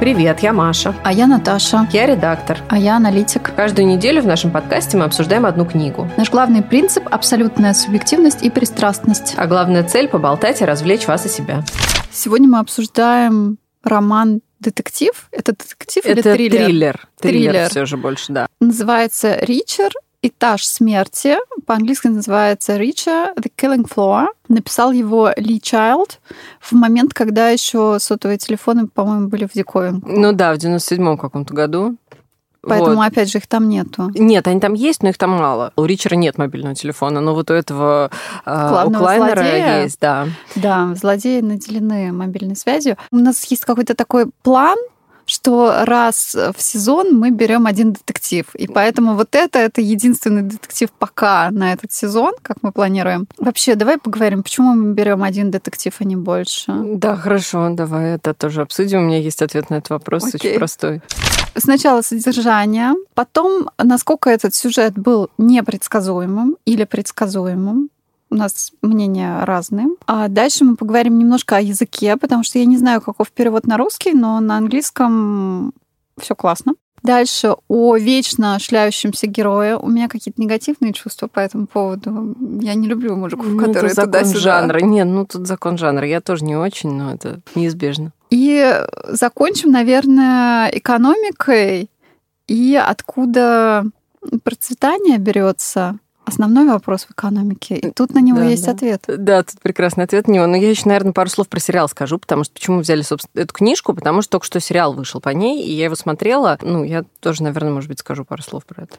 Привет, я Маша. А я Наташа. Я редактор. А я аналитик. Каждую неделю в нашем подкасте мы обсуждаем одну книгу. Наш главный принцип – абсолютная субъективность и пристрастность. А главная цель – поболтать и развлечь вас и себя. Сегодня мы обсуждаем роман детектив. Это детектив Это или триллер? триллер. Триллер Триллер. все же больше, да. Называется «Ричер. Этаж смерти». По-английски называется «Ричер. The Killing Floor». Написал его Ли Чайлд в момент, когда еще сотовые телефоны, по-моему, были в диковинку. Ну да, в 97-м каком-то году. Поэтому, Вот. опять же, их там нету. Нет, они там есть, но их там мало. У Ричера нет мобильного телефона, но вот у этого э, у Клайнера злодея? есть, да. Да, злодеи наделены мобильной связью. У нас есть какой-то такой план, что раз в сезон мы берем один детектив. И поэтому вот это, это единственный детектив пока на этот сезон, как мы планируем. Вообще, давай поговорим, почему мы берем один детектив, а не больше. Да, хорошо, давай это тоже обсудим. У меня есть ответ на этот вопрос, Окей. очень простой. Сначала содержание, потом, насколько этот сюжет был непредсказуемым или предсказуемым. У нас мнения разные. А дальше мы поговорим немножко о языке, потому что я не знаю, каков перевод на русский, но на английском все классно. Дальше о вечно шляющемся герое. У меня какие-то негативные чувства по этому поводу. Я не люблю мужиков, Ну, которые это закон туда-сюда. жанра. Нет, ну тут закон жанра. Я тоже не очень, но это неизбежно. И закончим, наверное, экономикой и откуда процветание берется. Основной вопрос в экономике. И тут на него Да, есть да. ответ. Да, тут прекрасный ответ на него. Но я еще, наверное, пару слов про сериал скажу, потому что почему взяли, собственно, эту книжку, потому что только что сериал вышел по ней, и я его смотрела. Ну, я тоже, наверное, может быть, скажу пару слов про это.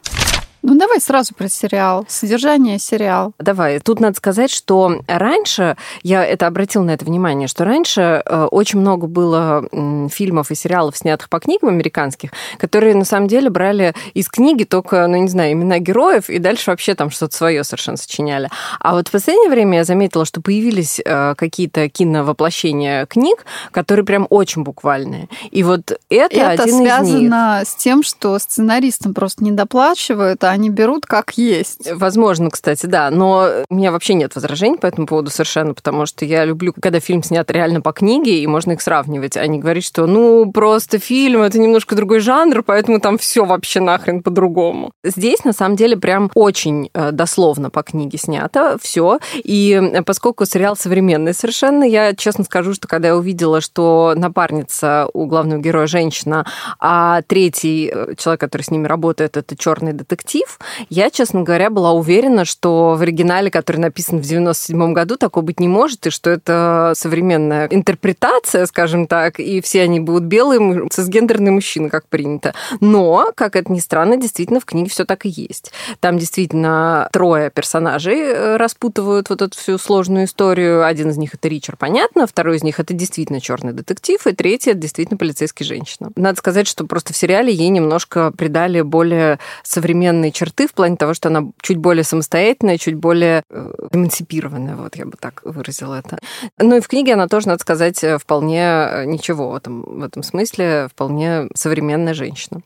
Ну, давай сразу про сериал. Содержание сериал. Давай. Тут надо сказать, что раньше, я это обратила на это внимание, что раньше э, очень много было фильмов и сериалов, снятых по книгам американских, которые на самом деле брали из книги только, ну, не знаю, имена героев, и дальше вообще там что-то свое совершенно сочиняли. А вот в последнее время я заметила, что появились э, какие-то киновоплощения книг, которые прям очень буквальные. И вот это, Это один связано с тем, что сценаристам просто не доплачивают, а они берут как есть. Возможно, кстати, да. Но у меня вообще нет возражений по этому поводу совершенно, потому что я люблю, когда фильм снят реально по книге, и можно их сравнивать, а не говорить, что ну просто фильм, это немножко другой жанр, поэтому там все вообще нахрен по-другому. Здесь, на самом деле, прям очень э, дословно по книге снято все. И э, поскольку сериал современный совершенно, я честно скажу, что когда я увидела, что напарница у главного героя женщина, а третий э, человек, который с ними работает, это черный детектив, я, честно говоря, была уверена, что в оригинале, который написан в 97 году, такого быть не может, и что это современная интерпретация, скажем так, и все они будут белые, му- цисгендерные мужчины, как принято. Но, как это ни странно, действительно в книге все так и есть. Там действительно трое персонажей э, распутывают вот эту всю сложную историю. Один из них это Ричард, понятно, второй из них это действительно черный детектив, и третий это действительно полицейский женщина. Надо сказать, что просто в сериале ей немножко придали более современные черты в плане того, что она чуть более самостоятельная, чуть более э, эмансипированная, вот я бы так выразила это. Ну и в книге она тоже, надо сказать, э, вполне ничего в этом, в этом смысле, вполне современная женщина.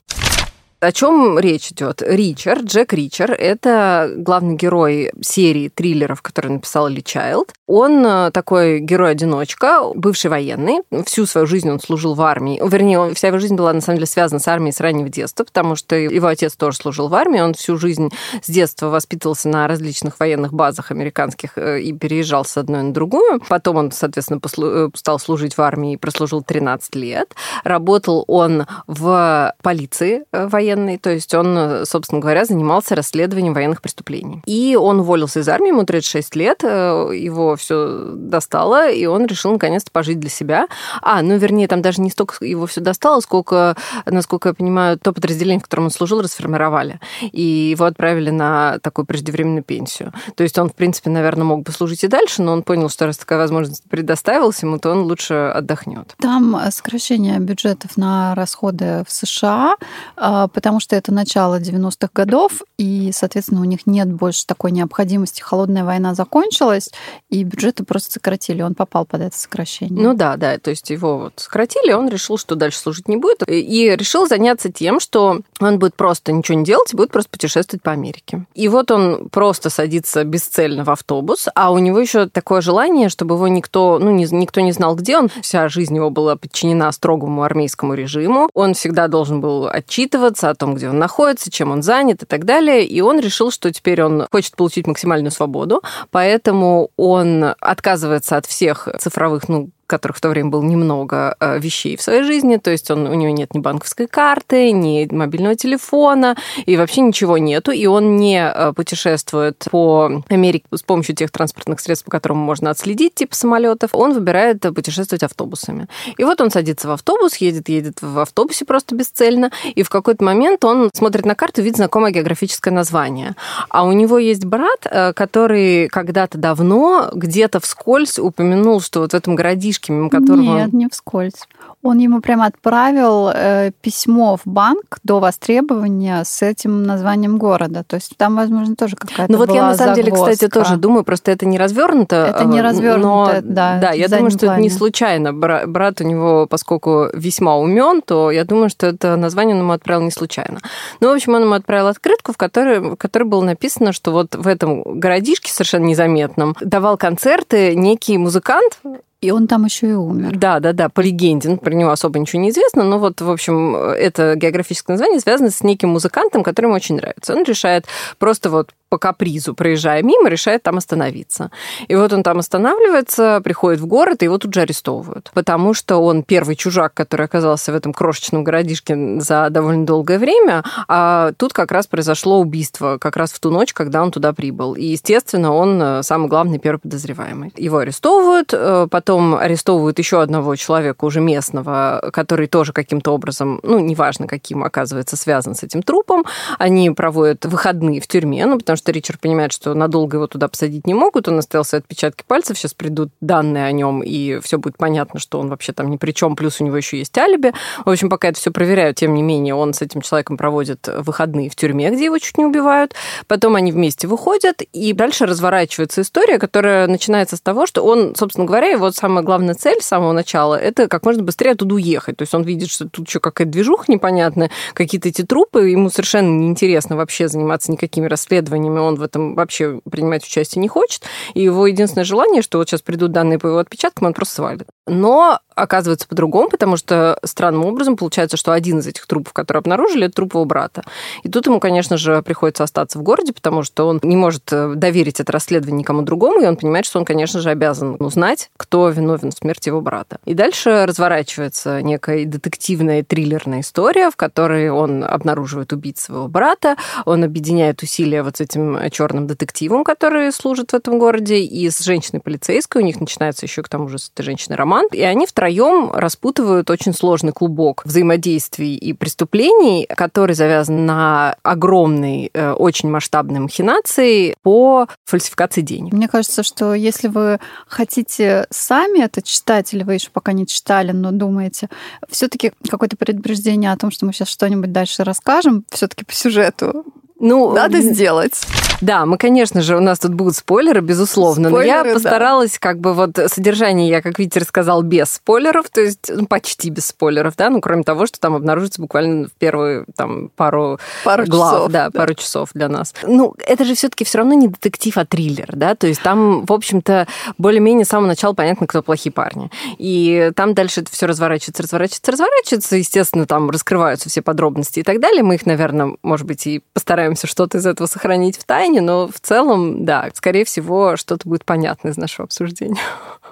О чем речь идет? Ричард, Джек Ричард, это главный герой серии триллеров, который написал Ли Чайлд. Он э, такой герой-одиночка, бывший военный. Всю свою жизнь он служил в армии. Вернее, вся его жизнь была, на самом деле, связана с армией с раннего детства, потому что его отец тоже служил в армии. Он всю жизнь с детства воспитывался на различных военных базах американских э, и переезжал с одной на другую. Потом он, соответственно, послу- э, стал служить в армии и прослужил 13 лет. Работал он в полиции э, военной, то есть он, э, собственно говоря, занимался расследованием военных преступлений. И он уволился из армии, ему 36 лет, э, его все достало, и он решил наконец-то пожить для себя. А, ну, вернее, там даже не столько его все достало, сколько, насколько я понимаю, то подразделение, в котором он служил, расформировали. И его отправили на такую преждевременную пенсию. То есть он, в принципе, наверное, мог бы служить и дальше, но он понял, что раз такая возможность предоставилась ему, то он лучше отдохнет. Там э, сокращение бюджетов на расходы в США, а, потому что это начало 90-х годов, и, соответственно, у них нет больше такой необходимости. Холодная война закончилась, и бюджеты просто сократили. Он попал под это сокращение. Ну да, да, то есть его вот сократили, он решил, что дальше служить не будет, и решил заняться тем, что он будет просто ничего не делать и будет просто путешествовать по Америке. И вот он просто садится бесцельно в автобус, а у него еще такое желание, чтобы его никто, ну, не, никто не знал, где он. Вся жизнь его была подчинена строгому армейскому режиму. Он всегда должен был отчитываться о том, где он находится, чем он занят и так далее. И он решил, что теперь он хочет получить максимальную свободу, поэтому он отказывается от всех цифровых, ну, которых в то время было немного э, вещей в своей жизни, то есть он, у него нет ни банковской карты, ни мобильного телефона, и вообще ничего нету, и он не э, путешествует по Америке с помощью тех транспортных средств, по которым можно отследить, типа самолетов, он выбирает путешествовать автобусами. И вот он садится в автобус, едет, едет в автобусе просто бесцельно, и в какой-то момент он смотрит на карту, видит знакомое географическое название. А у него есть брат, э, который когда-то давно где-то вскользь упомянул, что вот в этом городишке мимо которого... Нет, не вскользь. Он ему прямо отправил э, письмо в банк до востребования с этим названием города. То есть там, возможно, тоже какая-то Ну вот была я на самом загвоздка. деле, кстати, тоже думаю, просто это не развернуто. Это не развернуто, но, да. Да, я думаю, что это не плане. случайно. Бра- Брат у него, поскольку весьма умен, то я думаю, что это название он ему отправил не случайно. Ну, в общем, он ему отправил открытку, в которой, в которой было написано, что вот в этом городишке совершенно незаметном давал концерты некий музыкант, И он там еще и умер. да, да, да, по легенде, ну, про него особо ничего не известно, но вот, в общем, это географическое название связано с неким музыкантом, который ему очень нравится. Он решает просто вот по капризу, проезжая мимо, решает там остановиться. И вот он там останавливается, приходит в город, и его тут же арестовывают. Потому что он первый чужак, который оказался в этом крошечном городишке за довольно долгое время, а тут как раз произошло убийство, как раз в ту ночь, когда он туда прибыл. И, естественно, он э, самый главный первый подозреваемый. Его арестовывают, э, потом арестовывают еще одного человека, уже местного, который тоже каким-то образом, ну, неважно каким, оказывается связан с этим трупом. Они проводят выходные в тюрьме, ну, потому что Ричард понимает, что надолго его туда посадить не могут, он оставил свои отпечатки пальцев, сейчас придут данные о нем, и все будет понятно, что он вообще там ни при чем, плюс у него еще есть алиби. В общем, пока это все проверяют, тем не менее, он с этим человеком проводит выходные в тюрьме, где его чуть не убивают. Потом они вместе выходят, и дальше разворачивается история, которая начинается с того, что он, собственно говоря, его самая главная цель с самого начала, это как можно быстрее оттуда уехать. То есть он видит, что тут еще какая-то движуха непонятная, какие-то эти трупы, ему совершенно неинтересно вообще заниматься никакими расследованиями, он в этом вообще принимать участие не хочет, и его единственное желание, что вот сейчас придут данные по его отпечаткам, он просто свалит. Но оказывается по-другому, потому что странным образом получается, что один из этих трупов, которые обнаружили, это труп его брата. И тут ему, конечно же, приходится остаться в городе, потому что он не может э, доверить это расследование никому другому, и он понимает, что он, конечно же, обязан узнать, кто виновен в смерти его брата. И дальше разворачивается некая детективная триллерная история, в которой он обнаруживает убийц своего брата, он объединяет усилия вот с этим черным детективом, который служит в этом городе, и с женщиной полицейской. У них начинается еще к тому же с этой женщиной роман. И они втроем распутывают очень сложный клубок взаимодействий и преступлений, который завязан на огромной, э, очень масштабной махинации по фальсификации денег. Мне кажется, что если вы хотите сами это читать, или вы еще пока не читали, но думаете, все-таки какое-то предупреждение о том, что мы сейчас что-нибудь дальше расскажем, все-таки по сюжету Ну, надо сделать. Да, мы, конечно же, у нас тут будут спойлеры, безусловно, но Спойлеры, я да. постаралась, как бы вот содержание я, как видите, рассказал без спойлеров, то есть ну, почти без спойлеров, да, ну кроме того, что там обнаружится буквально в первую там пару Пару глав, часов, да, да. пару часов для нас. Ну, это же все-таки все равно не детектив, а триллер, да, то есть там, в общем-то, более-менее с самого начала понятно, кто плохие парни. И там дальше это все разворачивается, разворачивается, разворачивается, естественно, там раскрываются все подробности и так далее. Мы их, наверное, может быть, и постараемся что-то из этого сохранить в тайне, но в целом, да, скорее всего, что-то будет понятно из нашего обсуждения.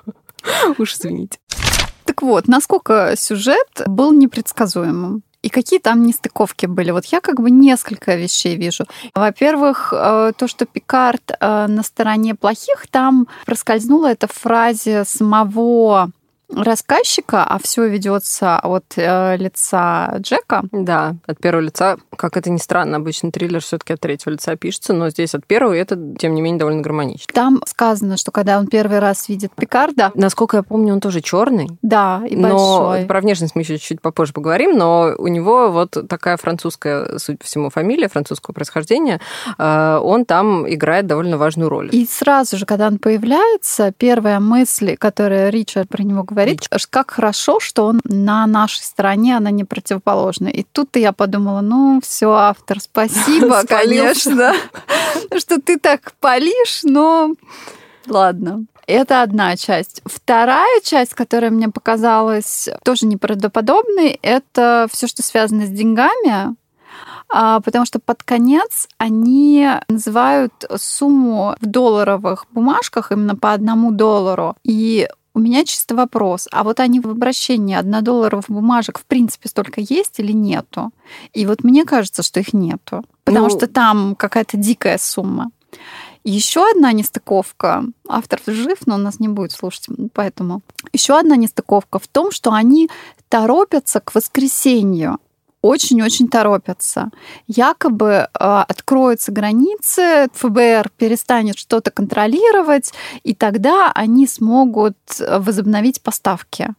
Уж извините. Так вот, насколько сюжет был непредсказуемым? И какие там нестыковки были? Вот я как бы несколько вещей вижу. Во-первых, э, то, что Пикард э, на стороне плохих, там проскользнула эта фразе самого рассказчика, а все ведется от э, лица Джека. Да, от первого лица. Как это ни странно, обычно триллер все-таки от третьего лица пишется, но здесь от первого, и это, тем не менее, довольно гармонично. Там сказано, что когда он первый раз видит Пикарда... Насколько я помню, он тоже черный. Да, и но большой. Про внешность мы еще чуть попозже поговорим, но у него вот такая французская, судя по всему, фамилия французского происхождения. Э, он там играет довольно важную роль. И сразу же, когда он появляется, первая мысль, которая Ричард про него говорит, Рич. как хорошо, что он на нашей стороне, она не противоположная. И тут я подумала, ну все, автор, спасибо, конечно, что ты так палишь, но ладно. Это одна часть. Вторая часть, которая мне показалась тоже неправдоподобной, это все, что связано с деньгами, а, потому что под конец они называют сумму в долларовых бумажках именно по одному доллару. И у меня чисто вопрос, а вот они в обращении однодолларовых бумажек в принципе столько есть или нету? И вот мне кажется, что их нету, потому ну... что там какая-то дикая сумма. Еще одна нестыковка, автор жив, но он нас не будет слушать, поэтому. Еще одна нестыковка в том, что они торопятся к воскресенью очень-очень торопятся. Якобы э, откроются границы, ФБР перестанет что-то контролировать, и тогда они смогут возобновить поставки.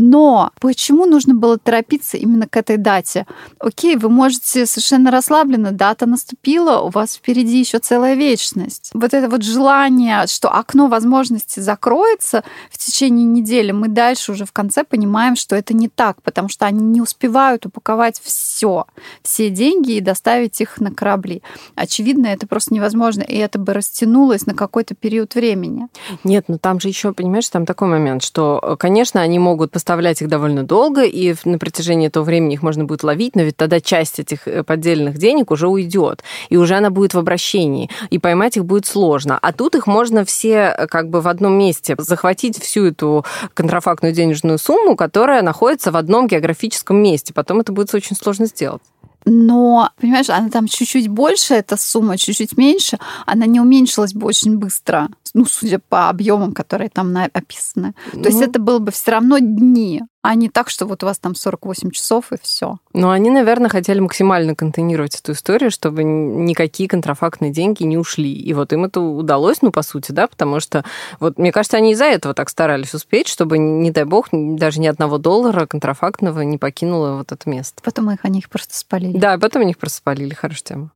Но почему нужно было торопиться именно к этой дате? Окей, вы можете совершенно расслабленно, дата наступила, у вас впереди еще целая вечность. Вот это вот желание, что окно возможности закроется в течение недели, мы дальше уже в конце понимаем, что это не так, потому что они не успевают упаковать все, все деньги и доставить их на корабли. Очевидно, это просто невозможно, и это бы растянулось на какой-то период времени. Нет, но там же еще, понимаешь, там такой момент, что, конечно, они могут поставлять их довольно долго, и на протяжении этого времени их можно будет ловить, но ведь тогда часть этих э, поддельных денег уже уйдет, и уже она будет в обращении, и поймать их будет сложно. А тут их можно все э, как бы в одном месте захватить всю эту контрафактную денежную сумму, которая находится в одном географическом месте. Потом это будет очень сложно сделать но, понимаешь, она там чуть-чуть больше, эта сумма чуть-чуть меньше, она не уменьшилась бы очень быстро, ну, судя по объемам, которые там описаны. Ну, То есть ну. это было бы все равно дни, а не так, что вот у вас там 48 часов и все. Ну, они, наверное, хотели максимально контейнировать эту историю, чтобы никакие контрафактные деньги не ушли. И вот им это удалось, ну, по сути, да, потому что, вот, мне кажется, они из-за этого так старались успеть, чтобы, не дай бог, даже ни одного доллара контрафактного не покинуло вот это место. Потом их, они их просто спалили. Да, потом они их просто спалили, хорошая тема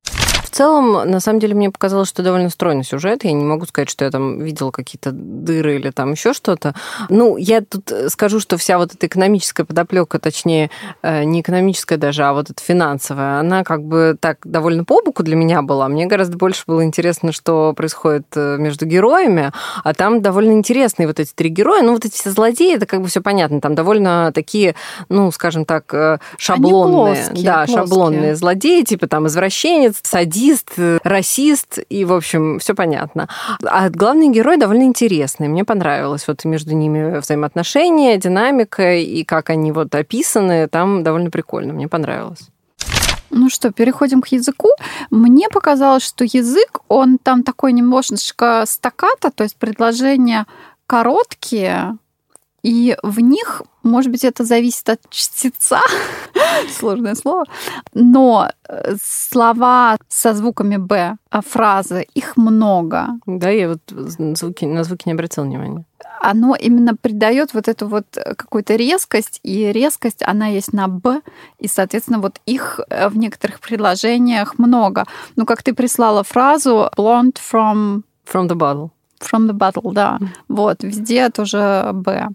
целом, на самом деле, мне показалось, что довольно стройный сюжет. Я не могу сказать, что я там видела какие-то дыры или там еще что-то. Ну, я тут скажу, что вся вот эта экономическая подоплека, точнее, э, не экономическая даже, а вот эта финансовая, она как бы так довольно по боку для меня была. Мне гораздо больше было интересно, что происходит э, между героями, а там довольно интересные вот эти три героя. Ну, вот эти все злодеи, это как бы все понятно. Там довольно такие, ну, скажем так, э, шаблонные. Они плоские, да, плоские. шаблонные злодеи, типа там извращенец, садист, садист, расист, и, в общем, все понятно. А главный герой довольно интересный. Мне понравилось вот между ними взаимоотношения, динамика, и как они вот описаны, там довольно прикольно. Мне понравилось. Ну что, переходим к языку. Мне показалось, что язык, он там такой немножечко стаката, то есть предложения короткие, и в них, может быть, это зависит от чтеца, сложное слово, но э, слова со звуками «б», а фразы, их много. Да, я вот звуки, на звуки не обратила внимания. Оно именно придает вот эту вот какую-то резкость, и резкость, она есть на «б», и, соответственно, вот их э, в некоторых предложениях много. Ну, как ты прислала фразу «blonde from...» From the bottle. From the bottle, да. Вот, везде тоже «б».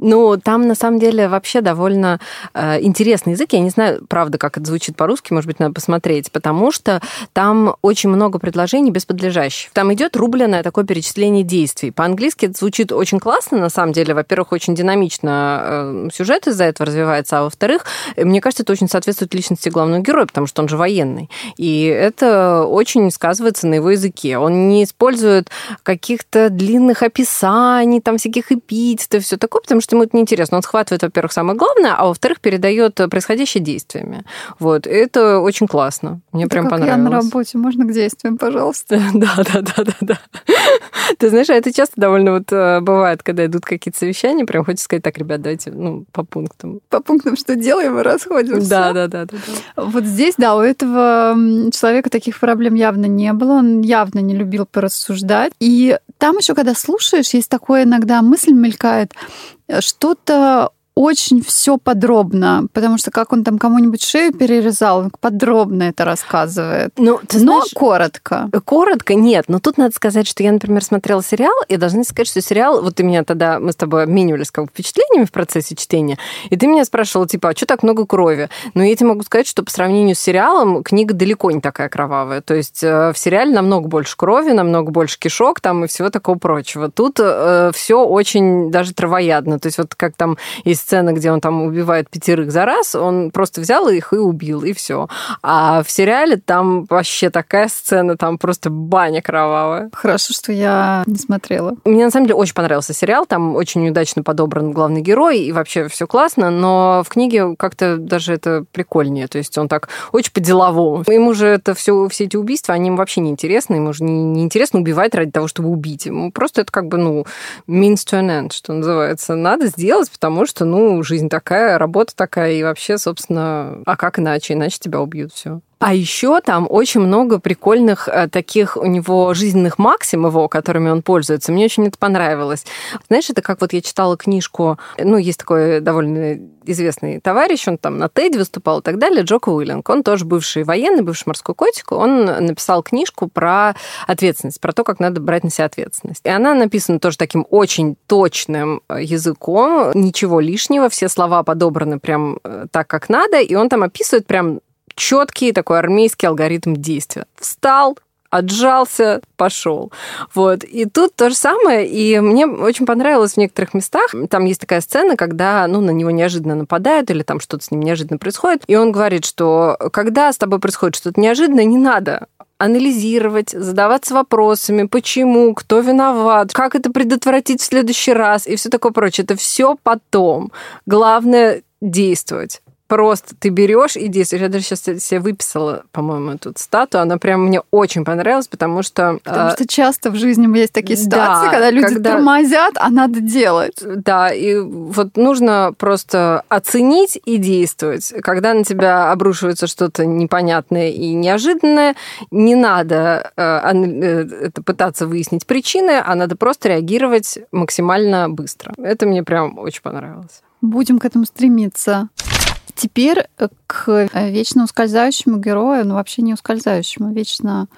Ну, там на самом деле вообще довольно э, интересный язык. Я не знаю, правда, как это звучит по-русски, может быть, надо посмотреть, потому что там очень много предложений без подлежащих. Там идет рубленное такое перечисление действий. По-английски это звучит очень классно, на самом деле. Во-первых, очень динамично э, сюжет из-за этого развивается, а во-вторых, мне кажется, это очень соответствует личности главного героя, потому что он же военный. И это очень сказывается на его языке. Он не использует каких-то длинных описаний, там всяких эпитетов, все такое, потому что что ему это неинтересно. Он схватывает, во-первых, самое главное, а во-вторых, передает происходящее действиями. Вот. Это очень классно. Мне Это прям как понравилось. я на работе. Можно к действиям, пожалуйста? Да, да, да, да, да. Ты знаешь, а это часто довольно вот э, бывает, когда идут какие-то совещания, прям хочется сказать, так, ребят, давайте, ну, по пунктам. По пунктам, что делаем, и расходимся. Да, да, да, да. да. Вот здесь, да, у этого человека таких проблем явно не было. Он явно не любил порассуждать. И там еще, когда слушаешь, есть такое иногда мысль мелькает, что-то очень все подробно, потому что как он там кому-нибудь шею перерезал, он подробно это рассказывает. Ну, ты Но знаешь, коротко. Коротко нет, но тут надо сказать, что я, например, смотрела сериал, и должна сказать, что сериал, вот ты меня тогда, мы с тобой обменивались как впечатлениями в процессе чтения, и ты меня спрашивала, типа, а что так много крови? Но я тебе могу сказать, что по сравнению с сериалом книга далеко не такая кровавая. То есть э, в сериале намного больше крови, намного больше кишок там и всего такого прочего. Тут все очень даже травоядно. То есть вот как там есть сцена, где он там убивает пятерых за раз, он просто взял их и убил, и все. А в сериале там вообще такая сцена, там просто баня кровавая. Хорошо, что я не смотрела. Мне на самом деле очень понравился сериал, там очень удачно подобран главный герой, и вообще все классно, но в книге как-то даже это прикольнее, то есть он так очень по-деловому. Ему же это все, все эти убийства, они ему вообще не интересны, ему же не, не интересно убивать ради того, чтобы убить. Ему просто это как бы, ну, means to an end, что называется. Надо сделать, потому что, ну, жизнь такая, работа такая, и вообще, собственно, а как иначе? Иначе тебя убьют, все. А еще там очень много прикольных э, таких у него жизненных максим его, которыми он пользуется. Мне очень это понравилось. Знаешь, это как вот я читала книжку, ну, есть такой довольно известный товарищ, он там на TED выступал и так далее, Джоко Уиллинг. Он тоже бывший военный, бывший морской котик. Он написал книжку про ответственность, про то, как надо брать на себя ответственность. И она написана тоже таким очень точным э, языком, ничего лишнего, все слова подобраны прям э, так, как надо, и он там описывает прям четкий такой армейский алгоритм действия. Встал, отжался, пошел. Вот. И тут то же самое. И мне очень понравилось в некоторых местах. Там есть такая сцена, когда ну, на него неожиданно нападают или там что-то с ним неожиданно происходит. И он говорит, что когда с тобой происходит что-то неожиданное, не надо анализировать, задаваться вопросами, почему, кто виноват, как это предотвратить в следующий раз и все такое прочее. Это все потом. Главное действовать просто ты берешь и действуешь. Я даже сейчас себе выписала, по-моему, эту статую. Она прям мне очень понравилась, потому что... Потому что часто в жизни есть такие ситуации, да, когда люди когда... тормозят, а надо делать. Да, и вот нужно просто оценить и действовать. Когда на тебя обрушивается что-то непонятное и неожиданное, не надо это пытаться выяснить причины, а надо просто реагировать максимально быстро. Это мне прям очень понравилось. Будем к этому стремиться. Теперь к вечно ускользающему герою, ну вообще не ускользающему, вечно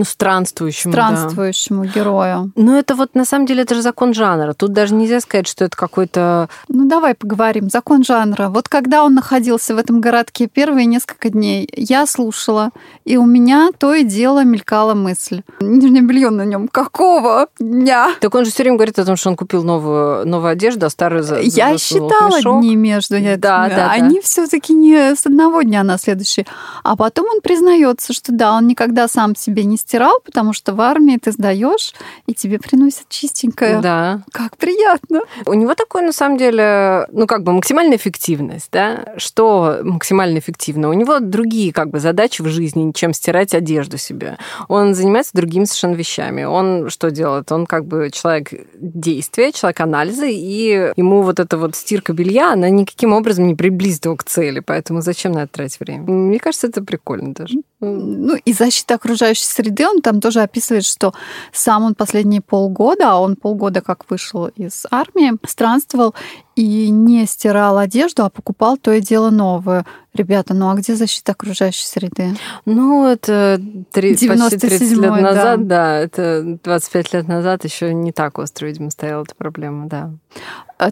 ну, странствующему. Странствующему да. герою. Ну, это вот на самом деле это же закон жанра. Тут даже нельзя сказать, что это какой-то. Ну, давай поговорим. Закон жанра. Вот когда он находился в этом городке первые несколько дней, я слушала, и у меня то и дело мелькала мысль. Нижнее белье на нем. Какого дня? Так он же все время говорит о том, что он купил новую, новую одежду, а старую за Я считала мешок. дни между этими. Да, да, Они да. все-таки не с одного дня на следующий. А потом он признается, что да, он никогда сам себе не стирал, потому что в армии ты сдаешь, и тебе приносят чистенькое. Да. Как приятно. У него такой, на самом деле, ну, как бы максимальная эффективность, да? Что максимально эффективно? У него другие, как бы, задачи в жизни, чем стирать одежду себе. Он занимается другими совершенно вещами. Он что делает? Он, как бы, человек действия, человек анализа, и ему вот эта вот стирка белья, она никаким образом не приблизит его к цели, поэтому зачем на это тратить время? Мне кажется, это прикольно даже. Ну, и защита окружающей среды, он там тоже описывает, что сам он последние полгода, а он полгода как вышел из армии, странствовал и не стирал одежду, а покупал то и дело новую. Ребята, ну а где защита окружающей среды? Ну, это 3, почти 30 лет назад, да. это 25 лет назад еще не так остро, видимо, стояла эта проблема, да.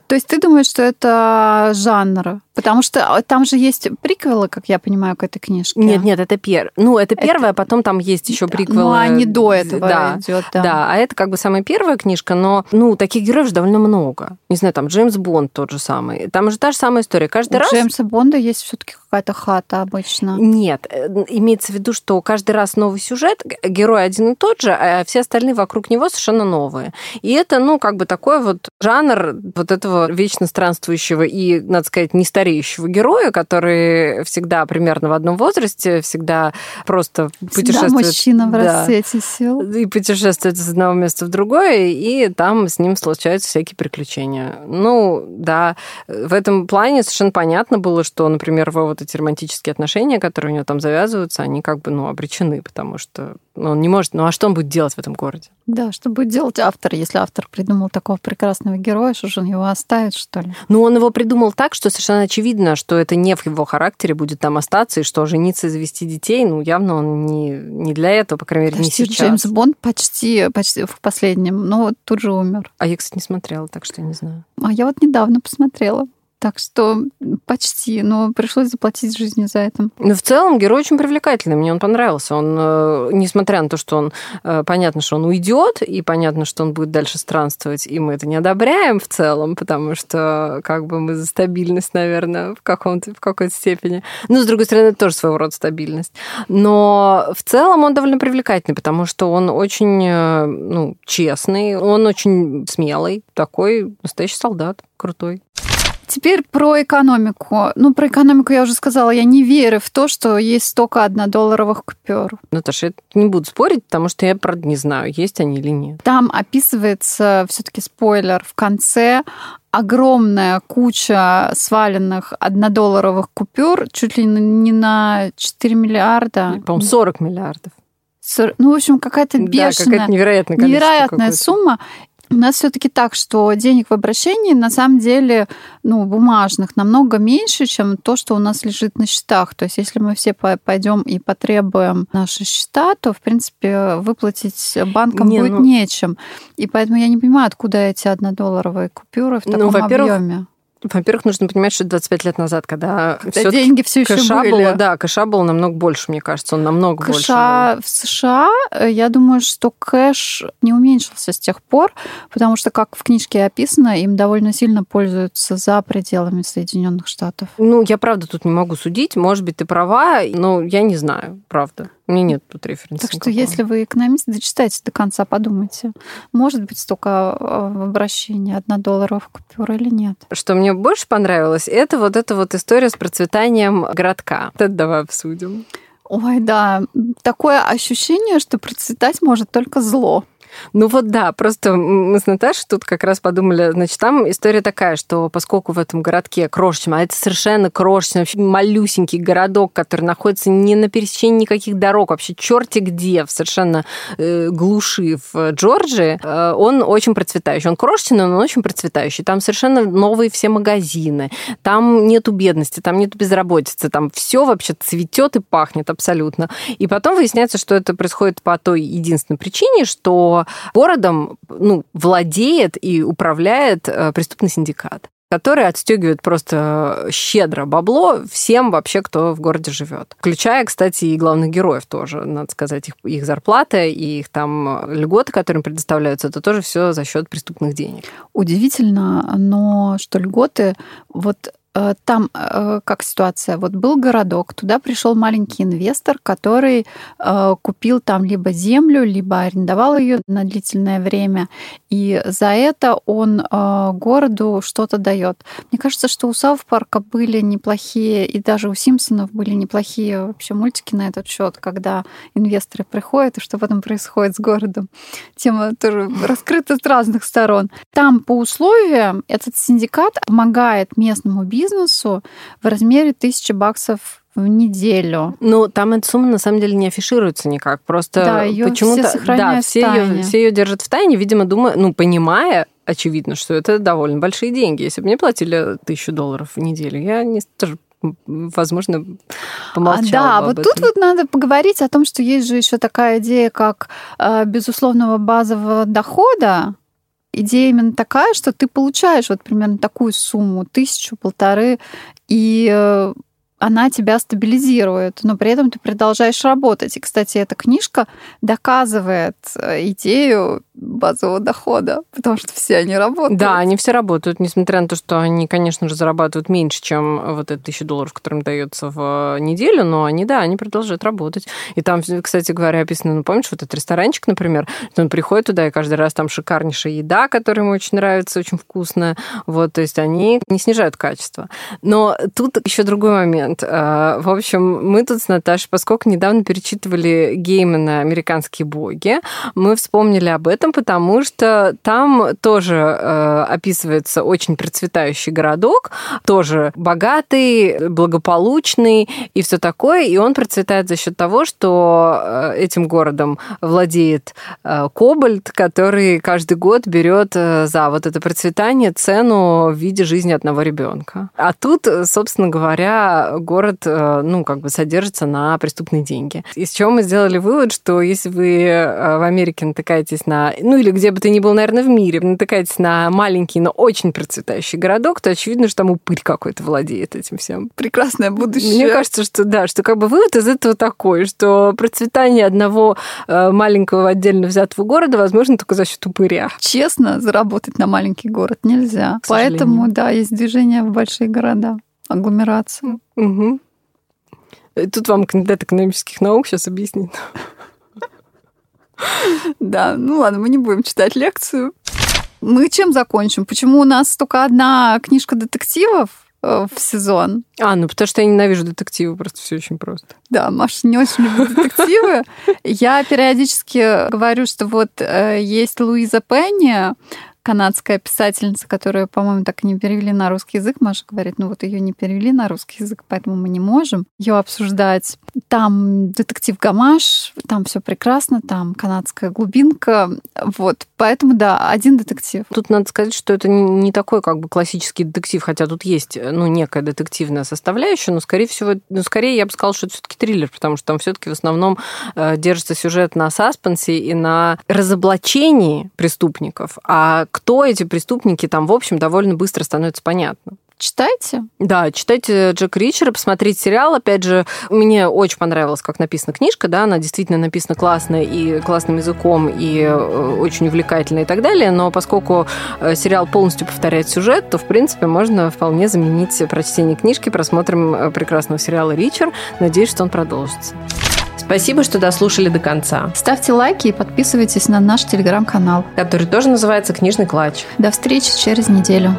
То есть ты думаешь, что это жанр? Потому что там же есть приквелы, как я понимаю, к этой книжке. Нет, нет, это пер. Ну, это первое, это... потом там есть еще приквелы. Ну, они до этого да, идет, да. Да, а это как бы самая первая книжка, но, ну, таких героев же довольно много. Не знаю, там Джеймс Бонд тот же самый. Там же та же самая история. Каждый У раз... Джеймса Бонда есть все-таки какая-то хата обычно. Нет, э, имеется в виду, что каждый раз новый сюжет, герой один и тот же, а все остальные вокруг него совершенно новые. И это, ну, как бы такой вот жанр вот этого вечно странствующего и, надо сказать, не стареющего героя, который всегда примерно в одном возрасте, всегда просто путешествует. Всегда мужчина в расцвете сил. И путешествует из одного места в другое, и там с ним случаются всякие приключения. Ну, да, в этом плане совершенно понятно было, что, например, вот эти романтические отношения, которые у него там завязываются, они как бы, ну, обречены, потому что ну, он не может... Ну, а что он будет делать в этом городе? Да, что будет делать автор, если автор придумал такого прекрасного героя, что же он его оставит, что ли? Ну, он его придумал так, что совершенно очевидно, что это не в его характере будет там остаться, и что жениться и завести детей, ну, явно он не, не для этого, по крайней мере, почти не сейчас. Джеймс Бонд почти, почти в последнем, но тут же умер. А я, кстати, не смотрела, так что я не знаю. А я вот недавно посмотрела. Так что почти, но пришлось заплатить жизнью за это. Но в целом герой очень привлекательный, мне он понравился. Он, э, несмотря на то, что он, э, понятно, что он уйдет, и понятно, что он будет дальше странствовать, и мы это не одобряем в целом, потому что как бы мы за стабильность, наверное, в, каком-то, в какой-то степени. Ну, с другой стороны, это тоже своего рода стабильность. Но в целом он довольно привлекательный, потому что он очень э, ну, честный, он очень смелый, такой настоящий солдат, крутой. Теперь про экономику. Ну, про экономику я уже сказала. Я не верю в то, что есть столько однодолларовых купюр. Наташа, я не буду спорить, потому что я, правда, не знаю, есть они или нет. Там описывается все таки спойлер в конце огромная куча сваленных однодолларовых купюр, чуть ли не на 4 миллиарда. По-моему, 40 миллиардов. Ну, в общем, какая-то бешеная, да, какая-то невероятная, невероятная сумма. У нас все-таки так, что денег в обращении на самом деле, ну, бумажных намного меньше, чем то, что у нас лежит на счетах. То есть, если мы все пойдем и потребуем наши счета, то, в принципе, выплатить банкам не, будет ну... нечем. И поэтому я не понимаю, откуда эти однодолларовые купюры в ну, таком ну, объеме. Во-первых, нужно понимать, что 25 лет назад, когда, когда деньги все еще кэша были. Было, да, кэша был намного больше, мне кажется, он намного кэша больше. Был. В США, э, я думаю, что кэш не уменьшился с тех пор, потому что, как в книжке описано, им довольно сильно пользуются за пределами Соединенных Штатов. Ну, я правда тут не могу судить, может быть, ты права, но я не знаю, правда. У меня нет тут референса. Так что, никакого. если вы экономист, дочитайте до конца, подумайте. Может быть столько а, в обращении однодолларовых купюр или нет. Что мне больше понравилось, это вот эта вот история с процветанием городка. Это давай обсудим. Ой, да, такое ощущение, что процветать может только зло. Ну вот да, просто мы с Наташей тут как раз подумали, значит, там история такая, что поскольку в этом городке крошечном, а это совершенно крошечный, вообще малюсенький городок, который находится не на пересечении никаких дорог, вообще черти где, в совершенно э, глуши в Джорджии, э, он очень процветающий. Он крошечный, но он очень процветающий. Там совершенно новые все магазины, там нету бедности, там нету безработицы, там все вообще цветет и пахнет абсолютно. И потом выясняется, что это происходит по той единственной причине, что городом ну, владеет и управляет э, преступный синдикат который отстегивает просто щедро бабло всем вообще, кто в городе живет. Включая, кстати, и главных героев тоже, надо сказать, их, их зарплата и их там льготы, которые им предоставляются, это тоже все за счет преступных денег. Удивительно, но что льготы, вот там э, как ситуация? Вот был городок, туда пришел маленький инвестор, который э, купил там либо землю, либо арендовал ее на длительное время, и за это он городу что-то дает. Мне кажется, что у Сауф Парка были неплохие, и даже у Симпсонов были неплохие вообще мультики на этот счет, когда инвесторы приходят, и что потом происходит с городом. Тема тоже раскрыта с разных сторон. Там по условиям этот синдикат помогает местному бизнесу бизнесу в размере тысячи баксов в неделю. Ну, там эта сумма на самом деле не афишируется никак. Просто да, почему-то все да, все ее, все ее держат в тайне, видимо, думая, ну, понимая, очевидно, что это довольно большие деньги. Если бы мне платили тысячу долларов в неделю, я не тоже возможно, помолчала. А, да, вот этом. тут вот надо поговорить о том, что есть же еще такая идея, как э, безусловного базового дохода, идея именно такая, что ты получаешь вот примерно такую сумму, тысячу, полторы, и э, она тебя стабилизирует, но при этом ты продолжаешь работать. И, кстати, эта книжка доказывает э, идею базового дохода, потому что все они работают. Да, они все работают, несмотря на то, что они, конечно же, зарабатывают меньше, чем вот эти тысячи долларов, которым дается в неделю, но они, да, они продолжают работать. И там, кстати говоря, описано, ну, помнишь, вот этот ресторанчик, например, он приходит туда, и каждый раз там шикарнейшая еда, которая ему очень нравится, очень вкусная. Вот, то есть они не снижают качество. Но тут еще другой момент. А, в общем, мы тут с Наташей, поскольку недавно перечитывали Геймана «Американские боги», мы вспомнили об этом, потому что там тоже э, описывается очень процветающий городок, тоже богатый, благополучный и все такое, и он процветает за счет того, что э, этим городом владеет Кобальт, который каждый год берет за вот это процветание цену в виде жизни одного ребенка. А тут, собственно говоря, город, ну, как бы содержится на преступные деньги. Из чего мы сделали вывод, что если вы в Америке натыкаетесь на ну или где бы ты ни был, наверное, в мире, натыкаетесь на маленький, но очень процветающий городок, то очевидно, что там упырь какой-то владеет этим всем. Прекрасное будущее. Мне кажется, что да, что как бы вывод из этого такой, что процветание одного э, маленького отдельно взятого города возможно только за счет упыря. Честно, заработать на маленький город нельзя. Поэтому, да, есть движение в большие города, агломерация. Угу. Тут вам кандидат экономических наук сейчас объяснит. Да, ну ладно, мы не будем читать лекцию. Мы чем закончим? Почему у нас только одна книжка детективов э, в сезон? А, ну потому что я ненавижу детективы, просто все очень просто. Да, Маша не очень любит детективы. Я периодически говорю, что вот э, есть Луиза Пенни, канадская писательница, которую, по-моему, так и не перевели на русский язык. Маша говорит, ну вот ее не перевели на русский язык, поэтому мы не можем ее обсуждать. Там детектив Гамаш, там все прекрасно, там канадская глубинка. Вот, поэтому да, один детектив. Тут надо сказать, что это не такой как бы классический детектив, хотя тут есть ну некая детективная составляющая, но скорее всего, ну скорее я бы сказала, что это все-таки триллер, потому что там все-таки в основном э, держится сюжет на саспенсе и на разоблачении преступников, а кто эти преступники, там, в общем, довольно быстро становится понятно. Читайте. Да, читайте Джек Ричера, посмотрите сериал. Опять же, мне очень понравилось, как написана книжка, да, она действительно написана классно и классным языком, и э, очень увлекательно и так далее, но поскольку э, сериал полностью повторяет сюжет, то, в принципе, можно вполне заменить прочтение книжки просмотром э, прекрасного сериала «Ричер». Надеюсь, что он продолжится. Спасибо, что дослушали до конца. Ставьте лайки и подписывайтесь на наш телеграм-канал, который тоже называется «Книжный клатч». До встречи через неделю.